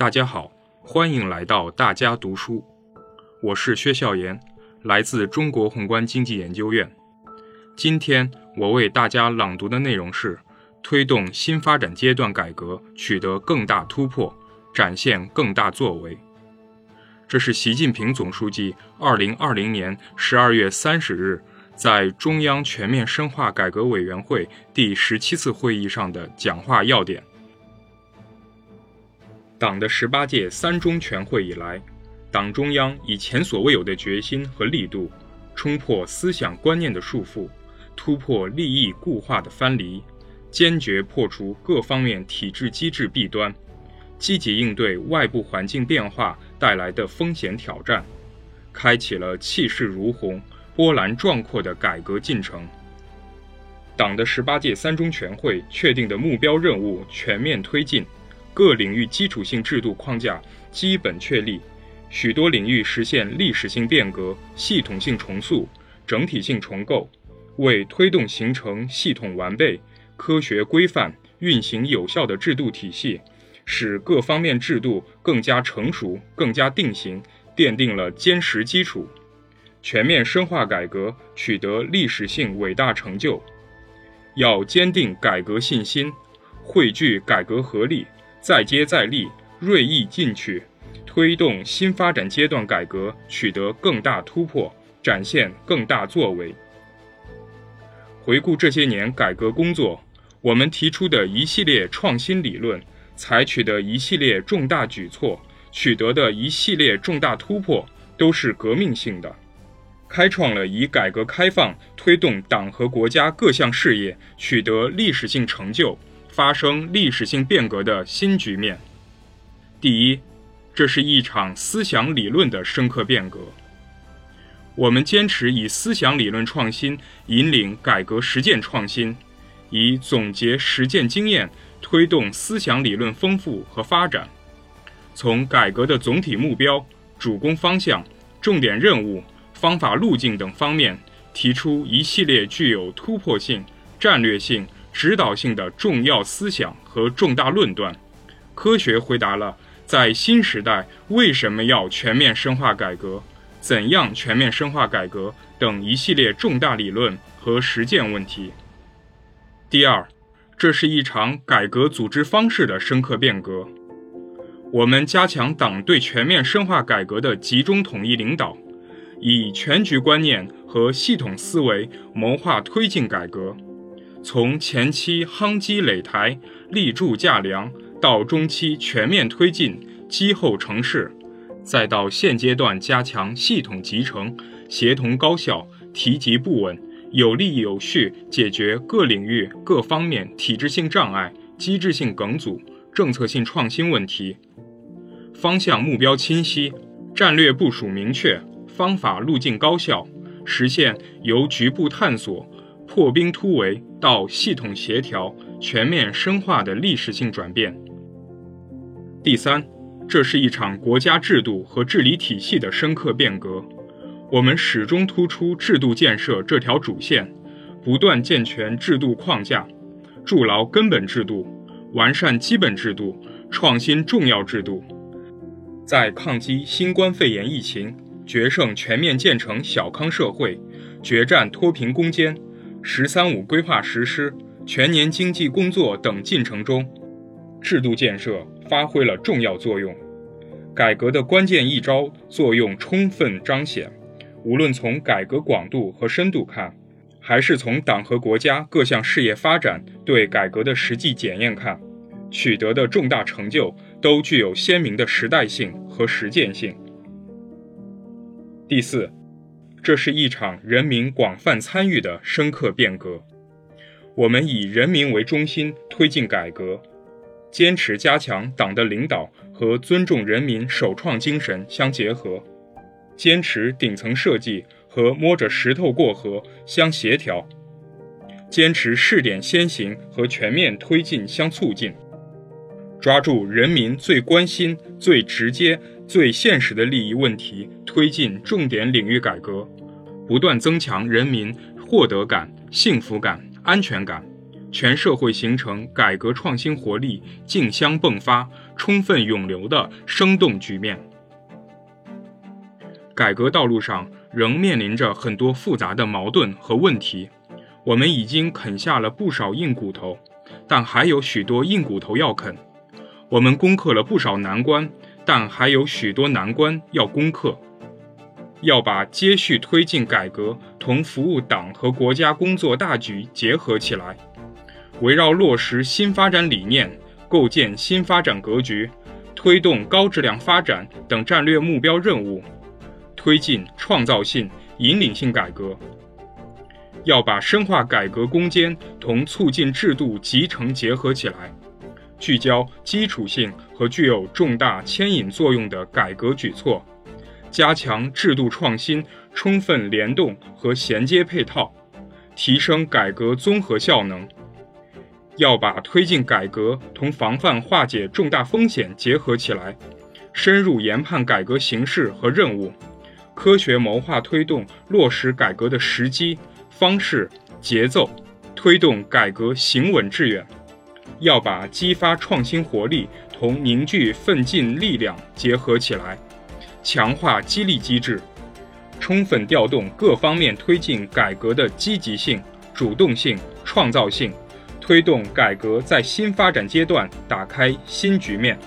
大家好，欢迎来到大家读书，我是薛笑言，来自中国宏观经济研究院。今天我为大家朗读的内容是：推动新发展阶段改革取得更大突破，展现更大作为。这是习近平总书记二零二零年十二月三十日在中央全面深化改革委员会第十七次会议上的讲话要点。党的十八届三中全会以来，党中央以前所未有的决心和力度，冲破思想观念的束缚，突破利益固化的藩篱，坚决破除各方面体制机制弊端。积极应对外部环境变化带来的风险挑战，开启了气势如虹、波澜壮阔的改革进程。党的十八届三中全会确定的目标任务全面推进，各领域基础性制度框架基本确立，许多领域实现历史性变革、系统性重塑、整体性重构，为推动形成系统完备、科学规范、运行有效的制度体系。使各方面制度更加成熟、更加定型，奠定了坚实基础。全面深化改革取得历史性伟大成就，要坚定改革信心，汇聚改革合力，再接再厉，锐意进取，推动新发展阶段改革取得更大突破，展现更大作为。回顾这些年改革工作，我们提出的一系列创新理论。采取的一系列重大举措，取得的一系列重大突破，都是革命性的，开创了以改革开放推动党和国家各项事业取得历史性成就、发生历史性变革的新局面。第一，这是一场思想理论的深刻变革。我们坚持以思想理论创新引领改革实践创新，以总结实践经验。推动思想理论丰富和发展，从改革的总体目标、主攻方向、重点任务、方法路径等方面，提出一系列具有突破性、战略性、指导性的重要思想和重大论断，科学回答了在新时代为什么要全面深化改革、怎样全面深化改革等一系列重大理论和实践问题。第二。这是一场改革组织方式的深刻变革。我们加强党对全面深化改革的集中统一领导，以全局观念和系统思维谋划推进改革。从前期夯基垒台、立柱架梁，到中期全面推进、积厚成事，再到现阶段加强系统集成、协同高效、提级不稳。有力有序解决各领域各方面体制性障碍、机制性梗阻、政策性创新问题，方向目标清晰，战略部署明确，方法路径高效，实现由局部探索、破冰突围到系统协调、全面深化的历史性转变。第三，这是一场国家制度和治理体系的深刻变革。我们始终突出制度建设这条主线，不断健全制度框架，筑牢根本制度，完善基本制度，创新重要制度。在抗击新冠肺炎疫情、决胜全面建成小康社会、决战脱贫攻坚、“十三五”规划实施、全年经济工作等进程中，制度建设发挥了重要作用，改革的关键一招作用充分彰显。无论从改革广度和深度看，还是从党和国家各项事业发展对改革的实际检验看，取得的重大成就都具有鲜明的时代性和实践性。第四，这是一场人民广泛参与的深刻变革。我们以人民为中心推进改革，坚持加强党的领导和尊重人民首创精神相结合。坚持顶层设计和摸着石头过河相协调，坚持试点先行和全面推进相促进，抓住人民最关心、最直接、最现实的利益问题，推进重点领域改革，不断增强人民获得感、幸福感、安全感，全社会形成改革创新活力竞相迸发、充分涌流的生动局面。改革道路上仍面临着很多复杂的矛盾和问题，我们已经啃下了不少硬骨头，但还有许多硬骨头要啃。我们攻克了不少难关，但还有许多难关要攻克。要把接续推进改革同服务党和国家工作大局结合起来。围绕落实新发展理念、构建新发展格局、推动高质量发展等战略目标任务，推进创造性、引领性改革。要把深化改革攻坚同促进制度集成结合起来，聚焦基础性和具有重大牵引作用的改革举措，加强制度创新充分联动和衔接配套，提升改革综合效能。要把推进改革同防范化解重大风险结合起来，深入研判改革形势和任务，科学谋划推动落实改革的时机、方式、节奏，推动改革行稳致远。要把激发创新活力同凝聚奋进力量结合起来，强化激励机制，充分调动各方面推进改革的积极性、主动性、创造性。推动改革在新发展阶段打开新局面。